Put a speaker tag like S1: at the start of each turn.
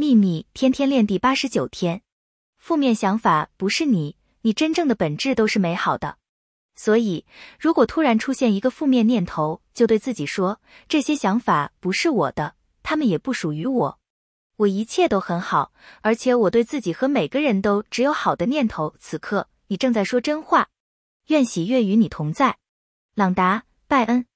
S1: 秘密天天练第八十九天，负面想法不是你，你真正的本质都是美好的。所以，如果突然出现一个负面念头，就对自己说：这些想法不是我的，他们也不属于我，我一切都很好，而且我对自己和每个人都只有好的念头。此刻，你正在说真话。愿喜悦与你同在，朗达·拜恩。